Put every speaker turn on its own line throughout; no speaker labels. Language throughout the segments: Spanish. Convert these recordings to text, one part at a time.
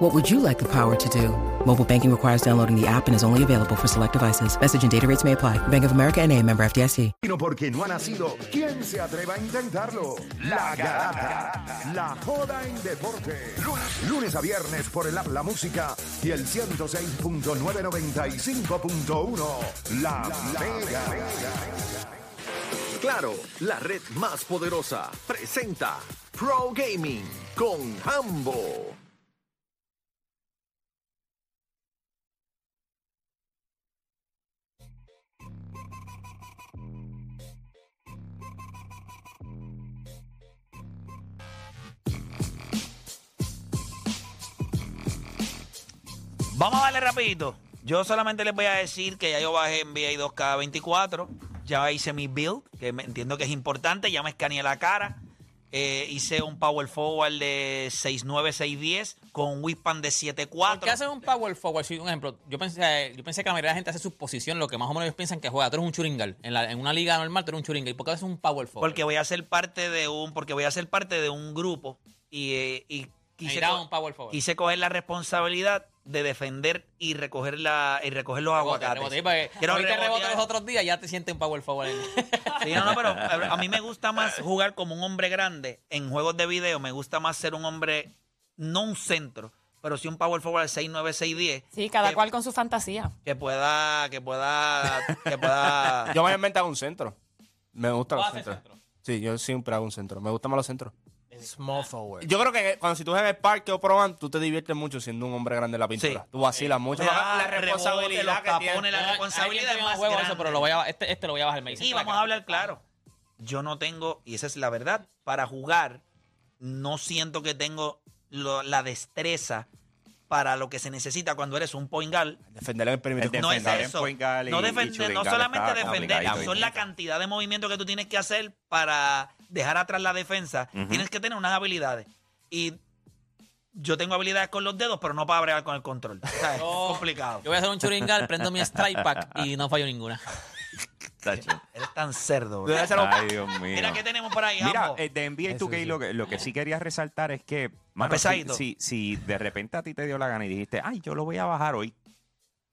What would you like the power to do? Mobile banking requires downloading the app and is only available for select devices. Message and data rates may apply. Bank of America and a member FDIC.
Porque no ha nacido, ¿quién se atreva a intentarlo? La Garata, la joda en deporte. Lunes, lunes a viernes por el app La Música y el 106.995.1. La, Mega.
Claro, la red más poderosa presenta Pro Gaming con Hambo.
Vamos a darle rapidito. Yo solamente les voy a decir que ya yo bajé NBA 2K24. Ya hice mi build, que me- entiendo que es importante. Ya me escaneé la cara. Eh, hice un power forward de 6'9", 6'10", con un whip de 7'4".
¿Por qué haces un power forward? Si, un ejemplo, yo pensé, yo pensé que la mayoría de la gente hace su posición, lo que más o menos ellos piensan que juega. Tú eres un churingal. En, la- en una liga normal, tú eres un churingal. ¿Y por qué haces un power forward?
Porque voy a ser parte de un, porque voy a ser parte de un grupo y, eh, y quise,
Mira,
co-
un power forward.
quise coger la responsabilidad de defender y recoger la y recoger los
Rebote,
aguacates.
rebote,
Quiero
ahorita
rebotear.
rebote los otros días, ya te sientes un power forward.
Sí, no, no, pero a mí me gusta más jugar como un hombre grande en juegos de video. Me gusta más ser un hombre, no un centro, pero sí un power forward 6'9", 6'10".
Sí, cada
que,
cual con su fantasía.
Que pueda, que pueda, que pueda...
Yo me he inventado un centro. Me gustan
¿Tú
los
haces
centros.
centro?
Sí, yo siempre hago un centro. Me gustan más los centros.
Small forward.
Yo creo que cuando si tú juegas en el parque o proban, tú te diviertes mucho siendo un hombre grande en la pintura.
Sí.
Tú vacilas mucho.
Te da
la
rebote,
responsabilidad
los
que
tapones, la responsabilidad es más
juega eso, pero lo voy a, este, este lo voy a bajar. Me
Y
la
vamos a hablar claro. Yo no tengo, y esa es la verdad, para jugar, no siento que tengo lo- la destreza para lo que se necesita cuando eres un point guard.
Defender en el perímetro.
No es eso.
point guard y-
no, defender- no solamente defender, son la cantidad de movimientos que tú tienes que hacer para dejar atrás la defensa. Tienes que tener unas habilidades. Y yo tengo habilidades con los dedos, pero no para bregar con el control. O sea, es
Yo-
complicado.
Yo voy a hacer un churingal, prendo mi strike pack y no fallo ninguna.
Tacho.
Eres tan cerdo. bro.
Ay, Dios mío.
Mira qué tenemos por ahí,
Mira, eh, de NBA
Eso
2K
sí.
lo, que, lo que sí quería resaltar es que, mano, si,
pesadito.
si, si de repente a ti te dio la gana y dijiste, ay, yo lo voy a bajar hoy,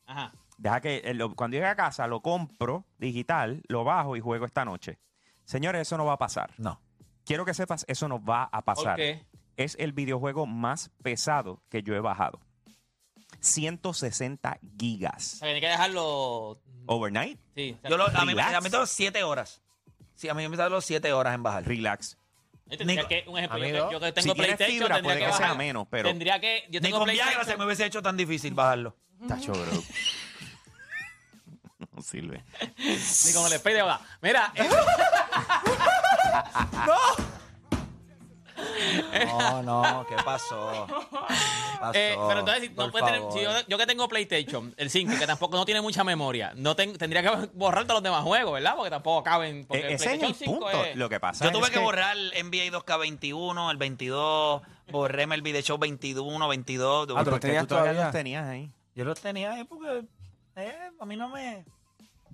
Ajá.
deja que eh, lo- cuando llegue a casa lo compro digital, lo bajo y juego esta noche. Señores, eso no va a pasar.
No.
Quiero que sepas, eso no va a
¿Por
pasar.
qué?
Es el videojuego más pesado que yo he bajado. 160
O
gigas.
sea, tiene que dejarlo...
Overnight,
Sí. o sea,
Yo lo, a, mí, me-
Relax.
a mí me tardó siete horas. Sí, a mí me tardó siete horas en bajar.
relax.
yo tendría
Nico-
que, un ejemplo, yo
Amigo,
que, yo que
Si
tengo
tienes
PlayStation,
fibra,
tendría
puede
que
que sea
bajar-
menos, pero-
Tendría que... Yo
Ni
tengo
con Viagra se
PlayStation...
me hubiese hecho tan difícil bajarlo.
Tacho, bro. no sirve.
Ni con el de boda. Mira, eh,
No, no, ¿qué pasó? ¿Qué
eh,
pasó?
pero entonces, si, no puede tener, si yo, yo que tengo PlayStation, el 5, que tampoco no tiene mucha memoria, no ten- tendría que borrar todos los demás juegos, ¿verdad? Porque tampoco caben. Porque
E-
el
ese es el
PlayStation 5
punto.
es-
Lo que pasa
Yo tuve
es
que borrar el NBA 2K21, el 22, borréme el Video Show 21, 22.
Ah, ¿tú
¿Por
lo
qué
tenías
tú todavía
todavía?
los tenías ahí?
Yo los tenía ahí porque eh, a mí no me...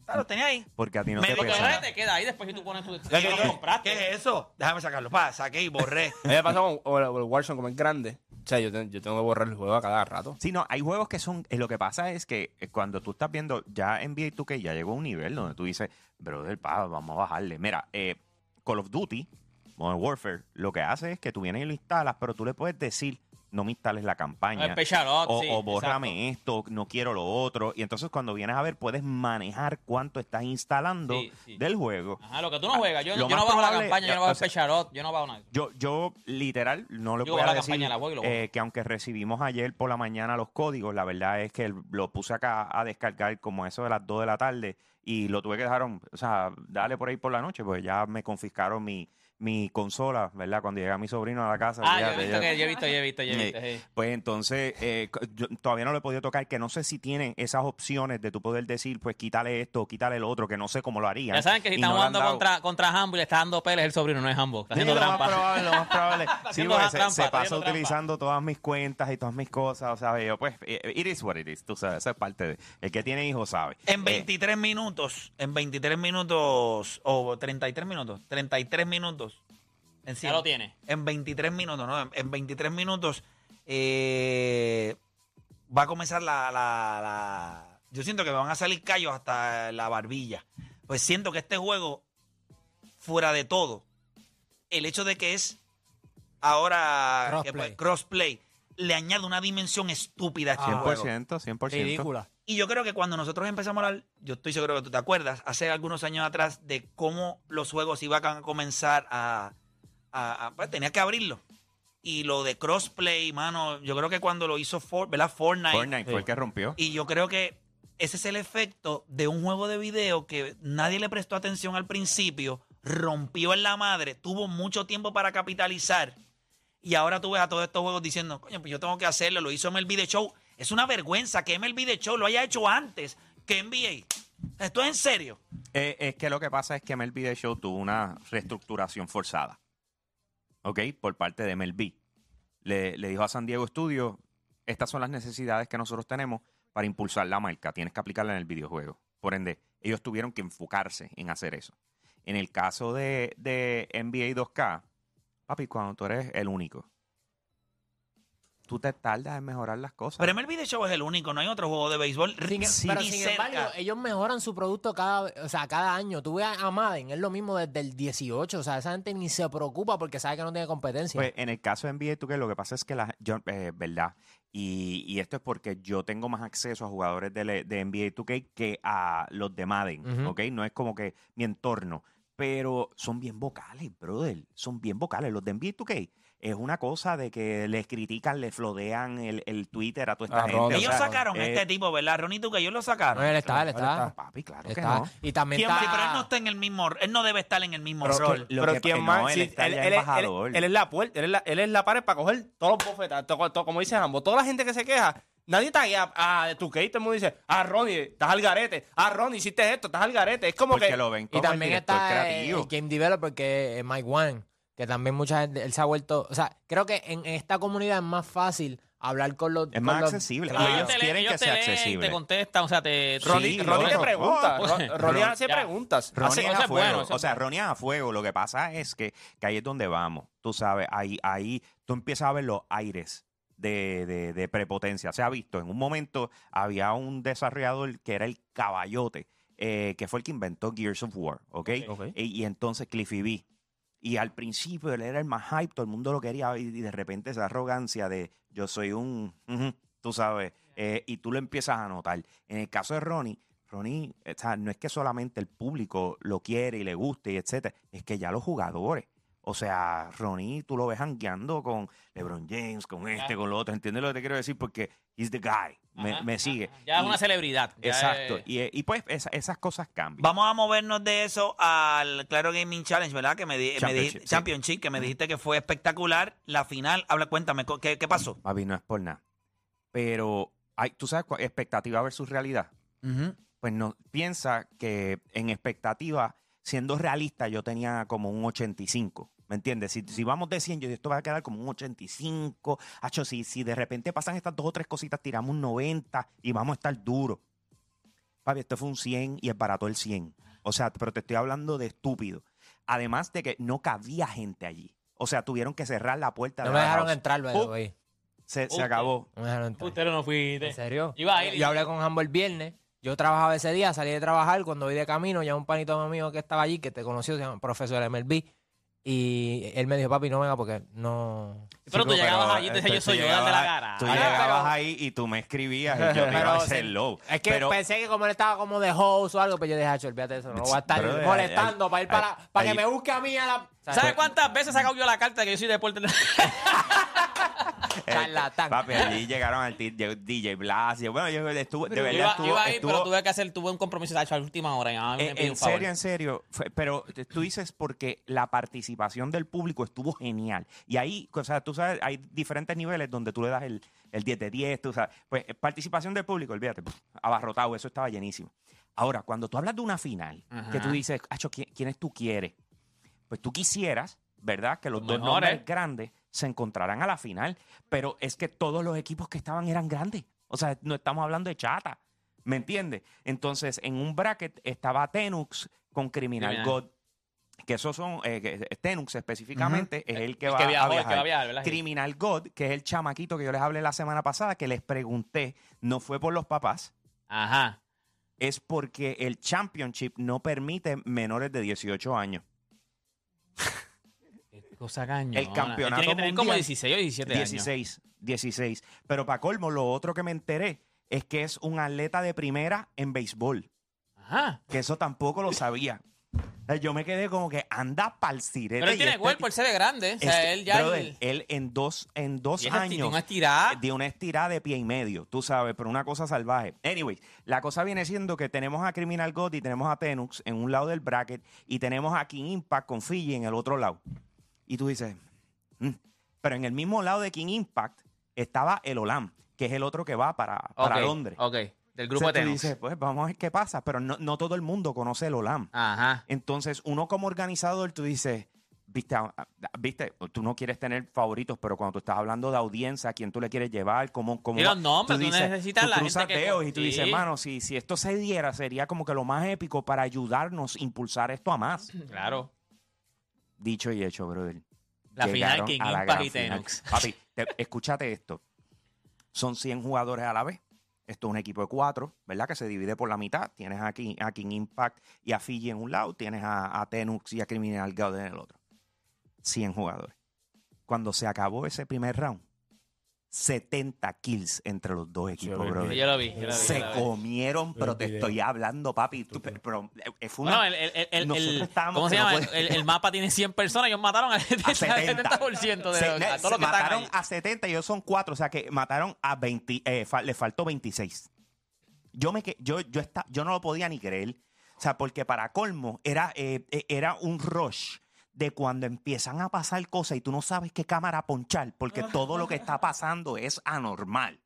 Ah, los tenía ahí.
Porque a ti no
Me
te
dijo
pesa.
te queda ahí después si tú pones tu.
¿Qué,
si no lo compraste.
qué es eso? Déjame sacarlo. Pa, saqué y borré.
A mí me pasó con el, Warzone como es grande. O sea, yo, te- yo tengo que borrar el juego a cada rato.
Sí, no, hay juegos que son. eh, lo que pasa es que eh, cuando tú estás viendo ya NBA 2K ya llegó a un nivel donde tú dices, brother, pa, vamos a bajarle. Mira, eh, Call of Duty, Modern Warfare, lo que hace es que tú vienes y lo instalas, pero tú le puedes decir, no me instales la campaña.
Special Ops,
o,
sí,
o bórrame esto, no quiero lo otro. Y entonces cuando vienes a ver, puedes manejar cuánto estás instalando
Sí, sí.
del juego.
Ajá, lo que tú no juegas. Yo, no bajo la campaña, yo no bajo el Ops, yo no bajo nada.
Yo, yo literal, no le
Yo
voy a
la
decir
campaña, la voy y lo bajo.
eh, que aunque recibimos ayer por la mañana los códigos, la verdad es que lo puse acá a descargar como eso de las 2 de la tarde y lo tuve que dejar, o sea, darle por ahí por la noche, pues ya me confiscaron mi, mi consola, ¿verdad? Cuando llega mi sobrino a la casa.
Ah, yo he visto,
ya-
que, yo he visto, yo he visto, yo he visto.
eh,
sí.
Pues entonces, eh, yo todavía no lo he podido tocar, que no sé si tienen esas opciones de tu poder decir, pues quítale esto, quítale el otro, que no sé cómo lo harían.
Ya saben que si están
no
jugando contra, contra Hambo y le está dando peles el sobrino, no es Hambo. Está
Sí,
haciendo
lo más probable, lo más probable. sí, porque se,
trampa,
se
está
pasa
trampa.
utilizando todas mis cuentas y todas mis cosas, o sea, yo, pues, eh, it is what it is, tú sabes, eso es parte de... El que tiene hijos sabe.
En
Eh,
23 minutos, en 23 minutos, o 33 minutos, 33 minutos. En
Ya lo tiene.
En 23 minutos, ¿no? En, en 23 minutos eh, va a comenzar la, la- la- Yo siento que me van a salir callos hasta la barbilla. Pues siento que este juego, fuera de todo, el hecho de que es ahora que,
Crossplay.
crossplay, le añade una dimensión estúpida a este
Ah,
juego.
100%, 100%.
Ridícula.
Y yo creo que cuando nosotros empezamos a hablar, yo estoy seguro que tú te acuerdas, hace algunos años atrás, de cómo los juegos iban a comenzar a... a- a- pues, tenía que abrirlo. Y lo de crossplay, mano, yo creo que cuando lo hizo For- ¿verdad? Fortnite,
Fortnite fue el que rompió.
y yo creo que ese es el efecto de un juego de video que nadie le prestó atención al principio, rompió en la madre, tuvo mucho tiempo para capitalizar. Y ahora tú ves a todos estos juegos diciendo, coño, pues yo tengo que hacerlo, lo hizo MLB The Show. Es una vergüenza que MLB The Show lo haya hecho antes que NBA. Esto es en serio.
Eh, es que lo que pasa es que MLB The Show tuvo una reestructuración forzada. ¿Ok? Por parte de MLB. Le, le dijo a San Diego Studio, estas son las necesidades que nosotros tenemos para impulsar la marca. Tienes que aplicarla en el videojuego. Por ende, ellos tuvieron que enfocarse en hacer eso. En el caso de, de NBA 2K, papi, cuando tú eres el único, tú te tardas en mejorar las cosas.
Pero MLB The Show es el único, no hay otro juego de béisbol.
Sin-
Sí,
pero
ni
sin
cerca.
embargo, ellos mejoran su producto cada, o sea, cada año. Tú ves a Madden, es lo mismo desde el 18. O sea, esa gente ni se preocupa porque sabe que no tiene competencia.
Pues en el caso de NBA 2K, lo que pasa es que la, yo, eh, verdad, y, y esto es porque yo tengo más acceso a jugadores de, de NBA 2K que a los de Madden. ¿ok? No es como que mi entorno, pero son bien vocales, brother, son bien vocales. Los de NBA 2K es una cosa de que les critican, les flodean el, el Twitter a toda esta
A
gente. O
Ellos
sea,
sacaron a
eh,
este tipo, ¿verdad? Ronnie, tú que ellos lo
No,
sacaron.
él está, él está.
está.
Papi, claro que
está.
no.
Y también
¿Quién-
está.
sí, pero él no está en el mismo, él no debe estar en el mismo
Pero,
rol.
Lo
pero
que-
quién
no,
más,
él
Sí,
está
él, él es-
embajador.
él- él es la puerta, él es la, él es la pared para coger todos los bofetas, todo- todo- como dice ambos, toda la gente que se queja, nadie está ahí a, a de tu que todo el mundo dice, ah Ronnie, estás al garete, ah Ronnie, hiciste esto, estás al garete, es como
Porque
que
lo ven
Y
como
también
el
está el,
creativo.
el game developer que es Mike Wang, que también mucha gente, él se ha vuelto, o sea, creo que en, en esta comunidad es más fácil hablar con los...
Es
con
más
los-
accesible.
Claro.
Ellos
Ellos
quieren
ellos
que
te
sea accesible.
Te contestan, o sea, te...
Ronnie,
Sí,
Ronnie te pregunta,
Oh,
Ron- Ronnie
Ron-
hace
ya.
preguntas.
Ronnie
Hace-
es a
bueno,
fuego.
eso
o sea,
bueno.
Ronnie es a fuego. Lo que pasa es que, que ahí es donde vamos. Tú sabes, ahí, ahí tú empiezas a ver los aires de, de- de prepotencia. Se ha visto, en un momento había un desarrollador que era el caballote, eh, que fue el que inventó Gears of War, ¿ok?
Ok.
Y, y entonces Cliffy B. Y al principio él era el más hype, todo el mundo lo quería, y, de repente esa arrogancia de yo soy un, tú sabes, eh, y tú lo empiezas a notar. En el caso de Ronnie, Ronnie, o sea, no es que solamente el público lo quiere y le guste y etcétera, es que ya los jugadores. O sea, Ronnie, tú lo ves hangueando con LeBron James, con este, con lo otro. ¿Entiendes lo que te quiero decir? Porque he's the guy. Me,
Ajá,
me sigue.
ajá. Ya es una celebridad.
Exacto.
es-
Y, eh, y pues esa- esas cosas cambian.
Vamos a movernos de eso al Claro Gaming Challenge, ¿verdad? Que me, di- me
Championship,
dijiste,
sí.
Championship, que me dijiste que fue espectacular. La final, habla, cuéntame, ¿qué, qué pasó?
Papi, no es por nada. Pero, hay, ¿tú sabes cuál? Expectativa versus realidad. Pues no, piensa que en expectativa, siendo realista, yo tenía como un 85. ¿Me entiendes? Si, si vamos de 100, yo digo, esto va a quedar como un 85. Hacho, si, si de repente pasan estas dos o tres cositas, tiramos un 90 y vamos a estar duros. Papi, esto fue un 100 y es barato el 100. O sea, pero te estoy hablando de estúpido. Además de que no cabía gente allí. O sea, tuvieron que cerrar la puerta
No
de
me
la
dejaron
house.
entrar, way.
Se, se acabó.
No me dejaron entrar.
Usted no fuiste.
¿En serio?
Iba a ir y-
Yo hablé con Hambo el viernes. Yo trabajaba ese día, salí de trabajar. Cuando voy de camino, ya un panito mío que estaba allí, que te conoció, se llama profesor MLB. Y él me dijo, papi, no venga porque no.
Pero tú llegabas allí y te
eh,
yo
tú
soy yo, dale la cara.
Tú
Ah,
llegabas
pero-
ahí y tú me escribías y yo te iba a hacer low.
Es que
Pero-
pensé que como él estaba como de host o algo, pues yo dije, "Hacho, olvídate de eso, no voy a estar
Brother,
molestando
ahí-
para ir para,
ahí-
para
ahí-
que me busque a mí a la.
¿Sabes cuántas veces he sacado yo la carta de que yo soy deporte?
Eh,
Charlatán.
Papi, allí llegaron al DJ Blasio. Bueno, yo estuve, de verdad
iba,
estuvo,
iba a ir,
estuvo-
pero tuve que hacer, tuve un compromiso hecho, a la última hora. me
en, serio, en serio. pero tú dices porque la participación del público estuvo genial. Y ahí, o sea, tú sabes, hay diferentes niveles donde tú le das el, el 10 de 10, tú sabes. Pues eh, participación del público, olvídate, puf, abarrotado, eso estaba llenísimo. Ahora, cuando tú hablas de una final, que tú dices, Acho, ¿quién- ¿quiénes tú quieres? Pues tú quisieras, ¿verdad? Que los
Los
dos
mejores.
nombres grandes se encontraran a la final. Pero es que todos los equipos que estaban eran grandes. O sea, no estamos hablando de chata. ¿Me entiendes? Entonces, en un bracket estaba Tenux con Criminal,
Criminal.
God. Que esos son, eh, Tenux específicamente es el que
El
va
que viajó,
a
el que
viajar.
va a viajar.
Criminal God, que es el chamaquito que yo les hablé la semana pasada, que les pregunté, no fue por los papás,
Ajá.
es porque el championship no permite menores de 18 años.
Qué cosa cañona.
El campeonato
Tiene que tener como
mundial,
16 o 17 años.
16, 16. Pero para colmo, lo otro que me enteré es que es un atleta de primera en béisbol,
Ajá.
que eso tampoco lo sabía. Sea, Yo me quedé como que anda pa'l sirete.
Pero él tiene
este
cuerpo, él se ve grande. O sea,
Este,
él ya.
brother,
él-
él en dos, en dos
esti-
años
Una estirada.
de una estirada de pie y medio, tú sabes, pero una cosa salvaje. Anyway, la cosa viene siendo que tenemos a Criminal God y tenemos a Tenux en un lado del bracket y tenemos a King Impact con Fiji en el otro lado. Y tú dices, "Mm". pero en el mismo lado de King Impact estaba el Olam, que es el otro que va para, para Londres.
Ok. Del grupo
Entonces
de
tú dices, pues vamos a ver qué pasa, pero no, no todo el mundo conoce el Olam.
Ajá.
Entonces, uno como organizador, tú dices, viste, ah, ah, viste, tú no quieres tener favoritos, pero cuando tú estás hablando de audiencia, a quién tú le quieres llevar, cómo, cómo
Y los nombres, tú necesitas
tú
la
cruzas
gente que-
dedos y tú dices, hermano, si, si esto se diera, sería como que lo más épico para ayudarnos a impulsar esto a más.
Claro.
Dicho y hecho, brother.
La final King
la
Impact y. Tenux.
Papi, te- escúchate esto. Son 100 jugadores a la vez. Esto es un equipo de cuatro, ¿verdad? Que se divide por la mitad. Tienes a King, a King Impact y a Fiji en un lado. Tienes a, a Tenux y a Criminal God en el otro. 100 jugadores. Cuando se acabó ese primer round, 70 kills entre los dos equipos,
el
brother.
Yo lo vi. Yo lo vi,
Se
yo lo vi.
comieron, pero te estoy hablando, papi. Tú- pero, pero, eh, fue una,
Bueno, el, el, el, ¿cómo se
no
llama?
puede-
El, el mapa tiene 100 personas, ellos mataron al 70%,
70.
70% de
Se-
los- a
se
todos los que
mataron a 70 y ellos son 4, o sea que mataron a 20, eh, fa- le faltó 26. Yo, me, yo, yo, esta- yo no lo podía ni creer. O sea, porque para colmo era, eh, eh, era un rush de cuando empiezan a pasar cosas y tú no sabes qué cámara ponchar, porque todo lo que está pasando es anormal.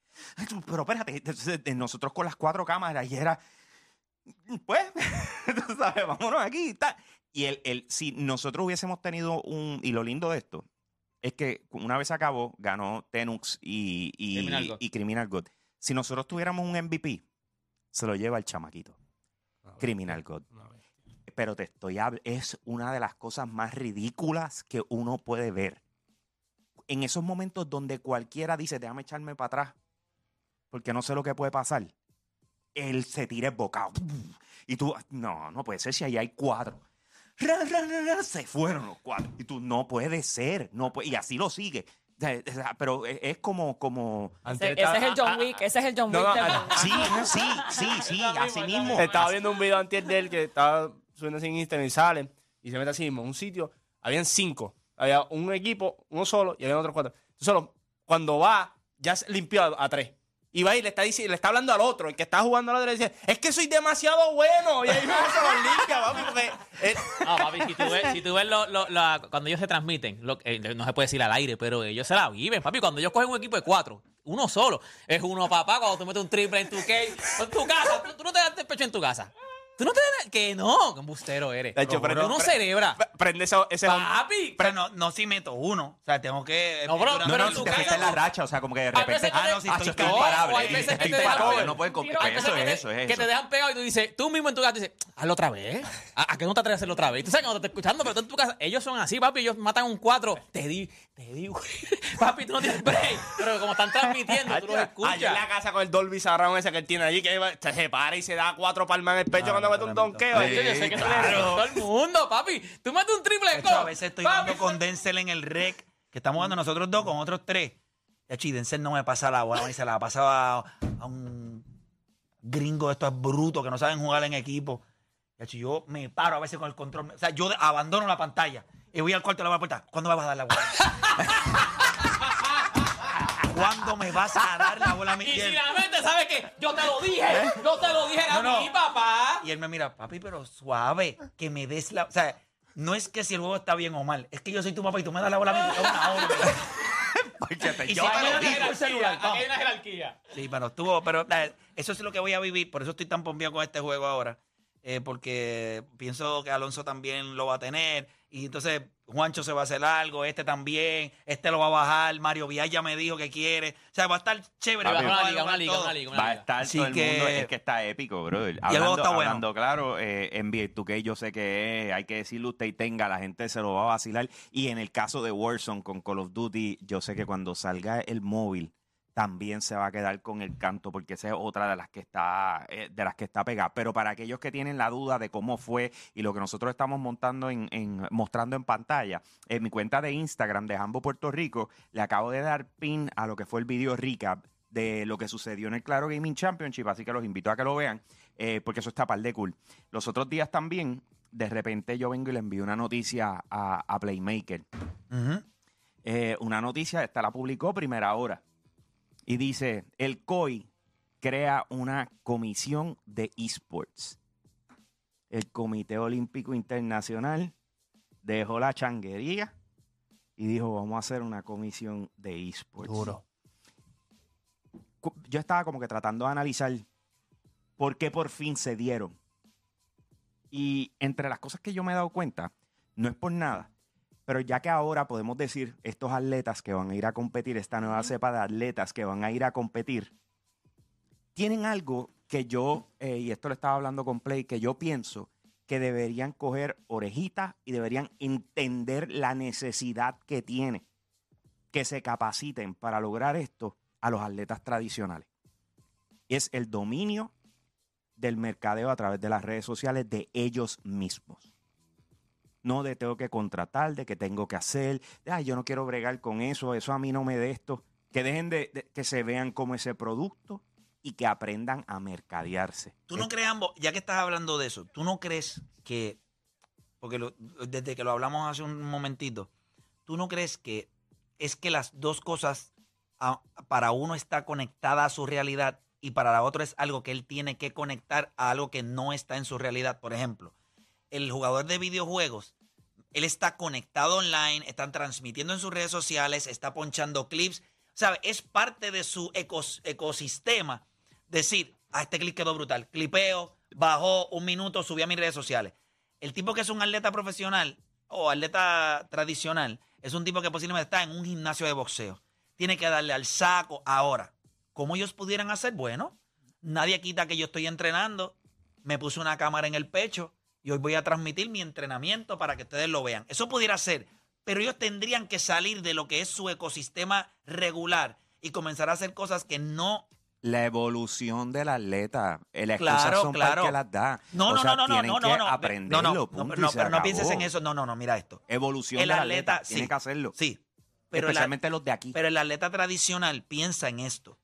Pero espérate, nosotros con las cuatro cámaras y era, pues, tú sabes, vámonos aquí y tal. Y el, el, si nosotros hubiésemos tenido un, y lo lindo de esto, es que una vez acabó, ganó Tenux y, y,
Criminal God.
y Criminal God. Si nosotros tuviéramos un MVP, se lo lleva el chamaquito. Criminal God. Pero te estoy hablando, es una de las cosas más ridículas que uno puede ver. En esos momentos donde cualquiera dice, déjame echarme para atrás, porque no sé lo que puede pasar, él se tira el bocado. Y tú, no, no puede ser si ahí hay cuatro. Ra, ra, ra, ra, se fueron los cuatro. Y tú, no puede ser. No puede, y así lo sigue. Sea, Pero es es como, como,
Ese, ese es el John Wick, ese es el John
No,
Wick.
no, ah,
Sí, sí, sí, sí, así mismo.
Estaba viendo un video antes de él que estaba subiendo así en Instagram y sale y se mete así mismo. en Un sitio, habían cinco. Había un equipo, uno solo y había otros cuatro. Solo cuando va, ya limpió a, tres. Y va y le está, diciendo, le está hablando al otro, el que está jugando al otro, le dice, es que soy demasiado bueno. Y ahí mismo se los limpia, papi,
No, papi, si tú ves, cuando ellos se transmiten, eh, no se puede decir al aire, pero ellos se la viven, papi. Cuando ellos cogen un equipo de cuatro, uno solo, es uno papá, cuando tú metes un triple en tu en tu casa, tú, tú no te das el pecho en tu casa. Tú no te das, que no, que embustero eres.
De hecho,
tú no
pero-
cerebra.
prende ese, ese
Papi.
Pero no, no si meto uno. O sea, tengo que.
No, bro,
No,
pero
no,
en
si
tu
te
casa
fuiste en la
tú-
racha, o sea, como que de repente.
veces que
Ah,
te-
no, si
Ah,
estoy
no,
imparable.
o hay veces que
Estoy
te
imparable,
dejan-
no pueden competir.
Hay
Eso
que
es eso, es
Que
eso.
te dejan pegado y tú dices, tú mismo en tu casa dices, hazlo otra vez. ¿A, a qué no te atreves a hacerlo otra vez? Y tú sabes cuando te estoy escuchando, pero tú en tu casa, ellos son así, papi, ellos matan un cuatro. Te di, te di, güey. papi, tú no tienes break. Pero como están transmitiendo, tú los
Allá
escuchas.
en la casa con el Dolby Surround ese que él tiene allí, que se separa y se da cuatro palmas en el pecho cuando mete un donqueo.
Yo, yo sé que dices, todo el mundo, papi. Tú metes un triple
a veces estoy
papi,
jugando con Denzel en el rec, que estamos jugando nosotros dos con otros tres. Hecho, y Denzel no me pasa la bola, y se la pasaba a, a un gringo de estos brutos que no saben jugar en equipo. Hecho, yo me paro a veces con el control. O sea, yo abandono la pantalla y voy al cuarto de la puerta. ¿Cuándo me vas a dar la bola? ¿Cuándo me vas a dar la bola a mí?
Y
Y
si
él,
la mente sabe que yo te lo dije, yo te lo dije a
¿Eh? No,
mí, papá.
y él me mira, papi, pero suave, que me des la... O sea, no es que si el juego está bien o mal, es que yo soy tu papá y tú me das la bola a mí una orden.
Porque te-
Y
yo
si
te
hay
lo
una
digo.
jerarquía, celular,
hay una jerarquía.
Sí, pero estuvo, pero eh, eso es lo que voy a vivir, por eso estoy tan pompeado con este juego ahora, eh, porque pienso que Alonso también lo va a tener, y entonces Juancho se va a hacer algo, este también, este lo va a bajar, Mario Villar ya me dijo que quiere, o sea, va a estar chévere. Va a
a una liga,
jugar
una liga,
todo.
una liga, una
Va a
liga.
estar
Así
todo el
que-
mundo. Es que está épico, brother.
el juego
Hablando,
está bueno.
hablando claro, eh, NBA 2K yo sé que es, hay que decirle usted y tenga, la gente se lo va a vacilar. Y en el caso de Warzone con Call of Duty, yo sé que cuando salga el móvil también se va a quedar con el canto porque esa es otra de las que está eh, de las que está pegada. Pero para aquellos que tienen la duda de cómo fue y lo que nosotros estamos montando en, en- mostrando en pantalla en mi cuenta de Instagram de Jambo Puerto Rico le acabo de dar pin a lo que fue el video recap de lo que sucedió en el Claro Gaming Championship así que los invito a que lo vean eh, porque eso está par de cool. Los otros días también de repente yo vengo y le envío una noticia a, a Playmaker. Eh, una noticia, esta la publicó primera hora. Y dice, el COI crea una comisión de esports. El Comité Olímpico Internacional dejó la changuería y dijo, vamos a hacer una comisión de esports.
Duro.
Yo estaba como que tratando de analizar por qué por fin se dieron. Y entre las cosas que yo me he dado cuenta, no es por nada, pero ya que ahora podemos decir, estos atletas que van a ir a competir, esta nueva cepa de atletas que van a ir a competir, tienen algo que yo, eh, y esto lo estaba hablando con Play, que yo pienso que deberían coger orejitas y deberían entender la necesidad que tiene que se capaciten para lograr esto a los atletas tradicionales. Es el dominio del mercadeo a través de las redes sociales de ellos mismos. No de tengo que contratar, de que tengo que hacer, de ay, yo no quiero bregar con eso, eso a mí no me de esto. Que dejen de, de- que se vean como ese producto y que aprendan a mercadearse.
¿Tú no crees, Ambo, ya que estás hablando de eso, tú no crees que, porque lo- desde que lo hablamos hace un momentito, tú no crees que es que las dos cosas a- para uno está conectada a su realidad y para la otra es algo que él tiene que conectar a algo que no está en su realidad? Por ejemplo, el jugador de videojuegos, él está conectado online, están transmitiendo en sus redes sociales, está ponchando clips, ¿sabe? Es parte de su ecos- ecosistema decir, ah, este clip quedó brutal, clipeo, bajó un minuto, subí a mis redes sociales. El tipo que es un atleta profesional o atleta tradicional es un tipo que posiblemente está en un gimnasio de boxeo. Tiene que darle al saco ahora. ¿Cómo ellos pudieran hacer? Bueno, nadie quita que yo estoy entrenando, me puse una cámara en el pecho y hoy voy a transmitir mi entrenamiento para que ustedes lo vean. Eso pudiera ser, pero ellos tendrían que salir de lo que es su ecosistema regular y comenzar a hacer cosas que no
La evolución del atleta, eh, excusas
Claro,
son el
claro.
que las da.
No,
O
no,
sea,
no, no, no,
tienen
no,
que
no, no.
aprenderlo,
no, no,
punto,
no, no, pero no pienses en eso. No, no, no, mira esto.
Evolución
El
del atleta,
atleta, sí.
que hacerlo.
Sí. Pero el,
Especialmente los de aquí.
pero el atleta tradicional piensa en esto.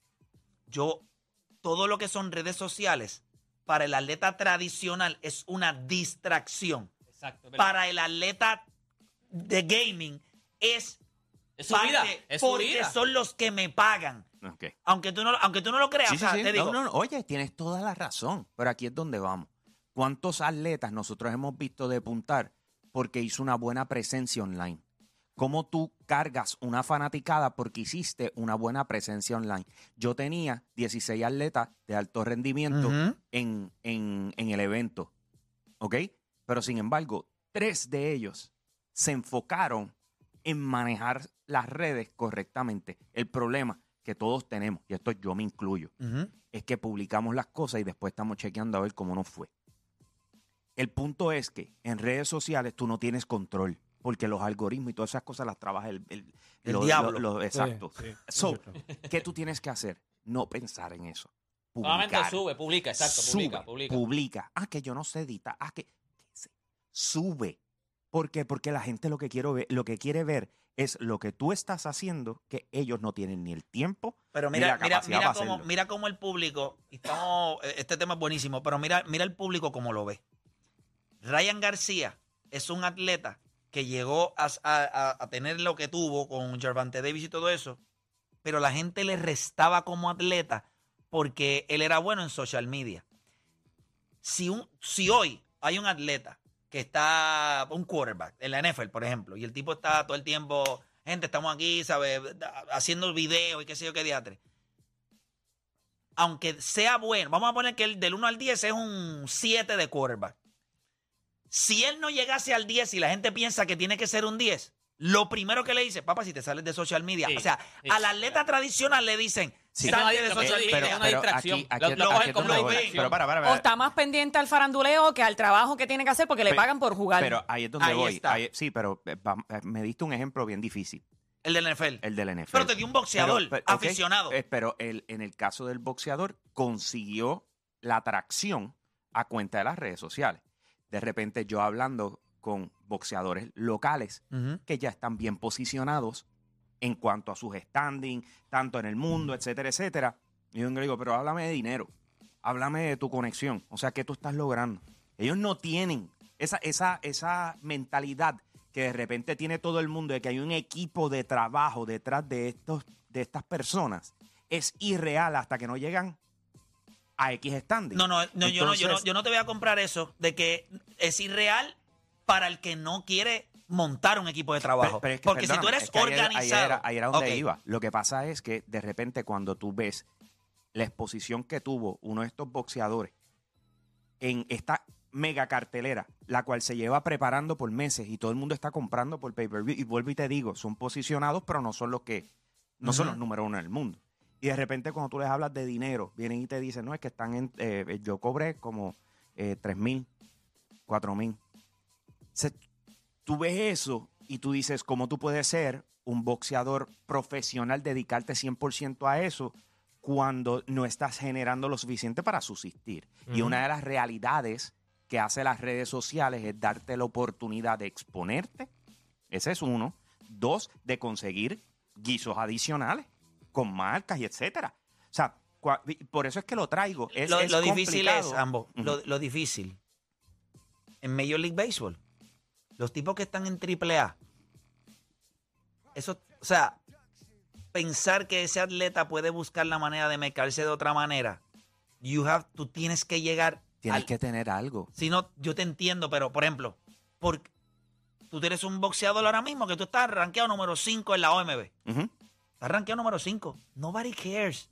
Yo, todo lo que son redes sociales, para el atleta tradicional es una distracción.
Exacto. verdad.
Para el atleta de gaming es
Es su
parte,
vida. Es su
porque
vida.
son los que me pagan. Aunque tú no, aunque tú no lo creas,
Sí,
o
sí,
sea,
sí.
te digo,
No, no, no. Oye, tienes toda la razón. Pero aquí es donde vamos. ¿Cuántos atletas nosotros hemos visto depuntar porque hizo una buena presencia online? ¿Cómo tú cargas una fanaticada porque hiciste una buena presencia online? Yo tenía 16 atletas de alto rendimiento en, en- en el evento, ¿ok? Pero sin embargo, tres de ellos se enfocaron en manejar las redes correctamente. El problema que todos tenemos, y esto yo me incluyo, es que publicamos las cosas y después estamos chequeando a ver cómo nos fue. El punto es que en redes sociales tú no tienes control, porque los algoritmos y todas esas cosas las trabaja el, el,
El
lo-
diablo.
lo- lo- exacto.
Sí, sí,
So. ¿Qué tú tienes que hacer? No pensar en eso. Publicar.
sube, publica, exacto,
Sube,
publica, publica.
publica. Ah, que yo no sé editar. Ah, que, sube. ¿Por qué? Porque la gente lo que, quiero ver, lo que quiere ver es lo que tú estás haciendo, que ellos no tienen ni el tiempo
Pero
ni
mira,
la
mira,
capacidad
mira
para
cómo, mira cómo el público, estamos, eh, este tema es buenísimo, pero mira, mira el público cómo lo ve. Ryan García es un atleta que llegó a, a- a- tener lo que tuvo con Gervante Davis y todo eso, pero la gente le restaba como atleta porque él era bueno en social media. Si, un, si hoy hay un atleta que está, un quarterback, en la NFL, por ejemplo, y el tipo está todo el tiempo, gente, estamos aquí, ¿sabes? Haciendo videos y qué sé yo qué diatre. Aunque sea bueno, vamos a poner que el del 1 al 10 es un 7 de quarterback. Si él no llegase al 10 y la gente piensa que tiene que ser un 10, lo primero que le dice, papá, si te sales de social media.
Sí,
o sea,
sí.
al atleta tradicional le dicen,
Sí.
Lo
media.
digo es una distracción.
aquí, aquí,
Lo-
aquí. Pero para, para,
O está más pendiente al faranduleo que al trabajo que tiene que hacer porque le pagan por jugar.
Pero ahí es donde
Ahí
voy. Ahí- sí, pero eh, va- eh, me diste un ejemplo bien difícil,
El del NFL.
el del NFL.
Pero te dio un boxeador
Pero- pero- ok,
aficionado.
eh, pero el- en el caso del boxeador consiguió la atracción a cuenta de las redes sociales. De repente yo hablando con boxeadores locales que ya están bien posicionados en cuanto a sus standing, tanto en el mundo, etcétera, etcétera. Y yo le digo, pero háblame de dinero, háblame de tu conexión, o sea, ¿qué tú estás logrando? Ellos no tienen esa, esa, esa mentalidad que de repente tiene todo el mundo de que hay un equipo de trabajo detrás de, estos, de estas personas. Es irreal hasta que no llegan a X standing.
No, no, no, yo no, yo no, yo no te voy a comprar eso de que es irreal para el que no quiere montar un equipo de trabajo.
Pero- pero es que,
Porque si tú eres
es que
organizado.
Ahí era, donde iba. Lo que pasa es que de repente cuando tú ves la exposición que tuvo uno de estos boxeadores en esta mega cartelera, la cual se lleva preparando por meses y todo el mundo está comprando por pay-per-view. Y vuelvo y te digo, son posicionados, pero no son los que, no son los número uno del mundo. Y de repente cuando tú les hablas de dinero, vienen y te dicen, no, es que están en, eh, yo cobré como eh, 3 mil, 4 mil. Tú ves eso y tú dices, ¿cómo tú puedes ser un boxeador profesional, dedicarte 100% a eso cuando no estás generando lo suficiente para subsistir? Y una de las realidades que hace las redes sociales es darte la oportunidad de exponerte. Ese es uno. Dos, de conseguir guisos adicionales con marcas y etcétera. O sea, por eso es que lo traigo. Es,
lo,
es
lo difícil es, ambos, lo, lo difícil. En Major League Baseball, los tipos que están en AAA, eso, o sea, pensar que ese atleta puede buscar la manera de mercarse de otra manera, you have, tú tienes que llegar
Tienes
al-
que tener algo.
Si no, yo te entiendo, pero por ejemplo, por, tú eres un boxeador ahora mismo que tú estás rankeado número 5 en la OMB.
Ujú.
Rankeado número 5. Nobody cares.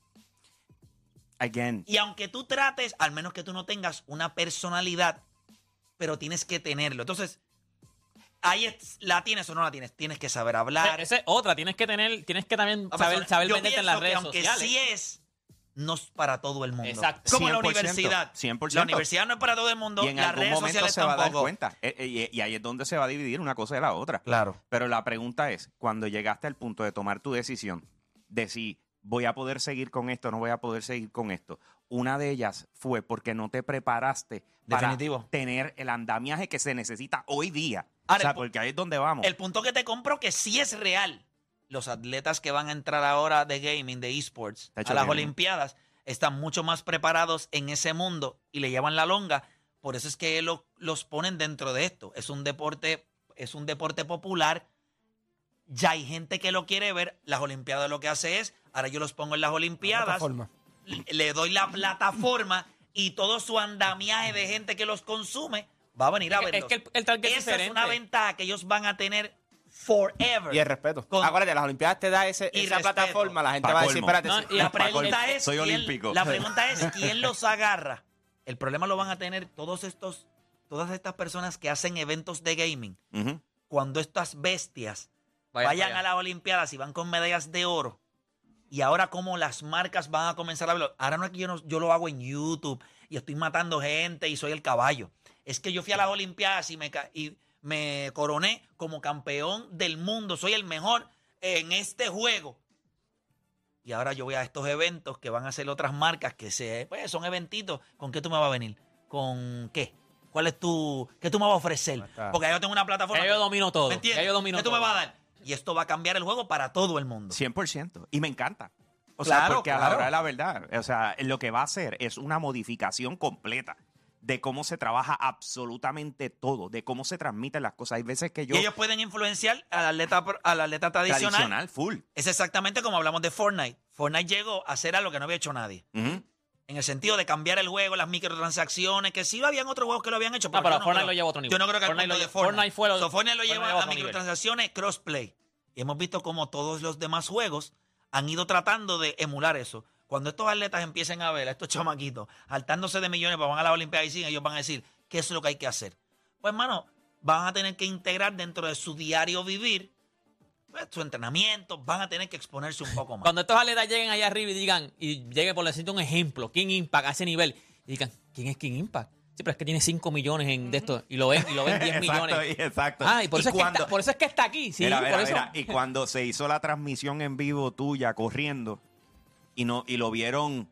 Again,
Y aunque tú trates, al menos que tú no tengas una personalidad, pero tienes que tenerlo. Entonces, ahí es- la tienes o no la tienes. Tienes que saber hablar.
Esa es otra, tienes que tener, tienes que también saber, saber en las
que
redes
aunque
sociales.
sí es, no es para todo el mundo.
Exacto.
Como la
100%,
universidad.
100%.
La universidad no es para todo el mundo.
y en
las
algún
redes
momento
sociales
se va a dar
tampoco.
cuenta. Eh, eh, y, ahí es donde se va a dividir una cosa de la otra.
Claro.
Pero la pregunta es, cuando llegaste al punto de tomar tu decisión de si voy a poder seguir con esto o no voy a poder seguir con esto, una de ellas fue porque no te preparaste para
Definitivo.
tener el andamiaje que se necesita hoy día.
Ahora,
o sea, porque ahí es donde vamos.
El punto que te compro que sí es real. Los atletas que van a entrar ahora de gaming, de esports, a las
bien.
Olimpiadas, están mucho más preparados en ese mundo y le llevan la longa. Por eso es que lo- los ponen dentro de esto. Es un deporte, es un deporte popular. Ya hay gente que lo quiere ver. Las Olimpiadas lo que hace es, ahora yo los pongo en las Olimpiadas, le- doy la plataforma y todo su andamiaje de gente que los consume va a venir a verlos.
es que el- el target es
Esa es una ventaja que ellos van a tener forever.
Y el respeto.
Con-
Acuérdate, las Olimpiadas te da ese,
Y
esa
respeto.
plataforma, la gente
Pa'
va a decir,
colmo.
espérate,
No,
sí,
y
la
pa'
pregunta
colmo,
es
soy
quién-
olímpico.
La pregunta es quién los agarra. El problema lo van a tener todos estos, todas estas personas que hacen eventos de gaming.
Ujú.
Cuando estas bestias
Vaya
vayan a las Olimpiadas y van con medallas de oro. Y ahora como las marcas van a comenzar a verlo. Ahora no es que yo, no- yo lo hago en YouTube y estoy matando gente y soy el caballo. Es que yo fui a las Olimpiadas y me, ca- y me coroné como campeón del mundo. Soy el mejor en este juego. Y ahora yo voy a estos eventos que van a ser otras marcas que se, pues, son eventitos. ¿Con qué tú me vas a venir? ¿Con qué? ¿Cuál es tu, qué tú me vas a ofrecer? Porque yo tengo una plataforma.
Ya yo domino todo.
¿Me entiendes?
Yo domino
¿Qué tú me vas a dar? Y esto va a cambiar el juego para todo el mundo.
100%. Y me encanta. O sea,
Claro,
porque a la hora de la verdad, o sea, lo que va a hacer es una modificación completa de cómo se trabaja absolutamente todo, de cómo se transmiten las cosas. Hay veces que yo...
Y ellos pueden influenciar al atleta, al atleta tradicional.
tradicional, full.
Es exactamente como hablamos de Fortnite. Fortnite llegó a hacer algo que no había hecho nadie. En el sentido de cambiar el juego, las microtransacciones, que sí habían otros juegos que lo habían hecho.
No, pero
no
Fortnite
creo-
lo lleva a otro nivel.
Yo no creo que
Fortnite lo
de Fortnite.
Fortnite fue lo-
So, Fortnite lo
Fortnite
lleva
lleva a
a
otro nivel.
microtransacciones crossplay. Y hemos visto como todos los demás juegos han ido tratando de emular eso. Cuando estos atletas empiecen a ver a estos chamaquitos hartándose de millones para van a la Olimpiada y siguen, ellos van a decir, ¿qué es lo que hay que hacer? Pues, hermano, van a tener que integrar dentro de su diario vivir pues, su entrenamiento, van a tener que exponerse un poco más.
Cuando estos atletas lleguen allá arriba y digan, y llegue por decirte un ejemplo, King Impact a ese nivel, y digan, ¿quién es King Impact? Sí, pero es que tiene 5 millones en de esto, y lo ven, y lo ven 10
Exacto,
millones.
exacto.
Ah, y por,
Y
eso es que está, por eso es que está aquí, sí,
Mira,
por
mira,
eso.
mira, Y cuando se hizo la transmisión en vivo tuya corriendo y no y lo vieron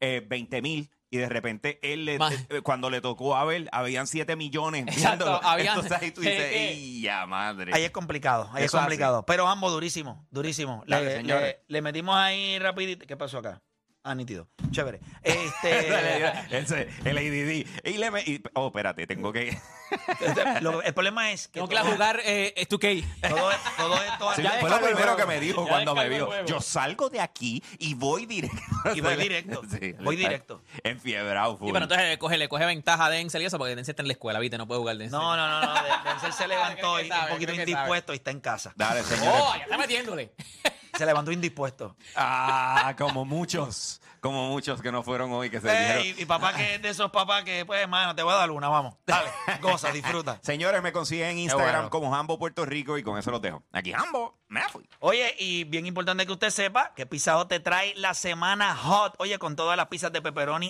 eh, 20 mil y de repente él le- eh, cuando le tocó a ver habían 7 millones
Exacto,
viéndolo.
habían-
Entonces ahí tú dices. ¡ey, ya madre!
Ahí es complicado, ahí es complicado. Pero ambos durísimo, durísimo.
Dale,
le,
señores.
le- le metimos ahí rapidito. ¿Qué pasó acá? Ah, nítido. Chévere. Este,
Ese, el ADD. Y le me- y- oh, espérate, tengo que...
lo- el problema es que
Tengo que ir a
todo,
jugar eh, 2K.
todo, todo esto
Sí,
Ya
fue lo
el
primero
juego.
que me dijo
Ya
cuando me
el
vio.
juego.
Yo salgo de aquí y voy directo.
Y voy directo.
Sí,
Voy
está
directo.
Enfiebrado,
Sí,
full.
pero entonces le coge, le coge ventaja a Denzel y eso, porque Denzel está en la escuela, ¿viste? No puede jugar Denzel.
No, no, no, no. De- Denzel se levantó
Creo que
y
sabe,
un poquito
creo que
indispuesto y está en casa.
Dale, señores.
¡Oh, ya está metiéndole!
Se levantó indispuesto.
Ah, como muchos, como muchos que no fueron hoy que se dijeron.
y, y papá que es de esos papás que, pues, hermano, te voy a dar una, vamos. Dale, goza, disfruta.
Señores, me consiguen en Instagram
bueno.
como Jambo Puerto Rico y con eso los dejo. Aquí Jambo, me fui.
Oye, y bien importante que usted sepa que Hut te trae la semana hot. Oye, con todas las pizzas de pepperoni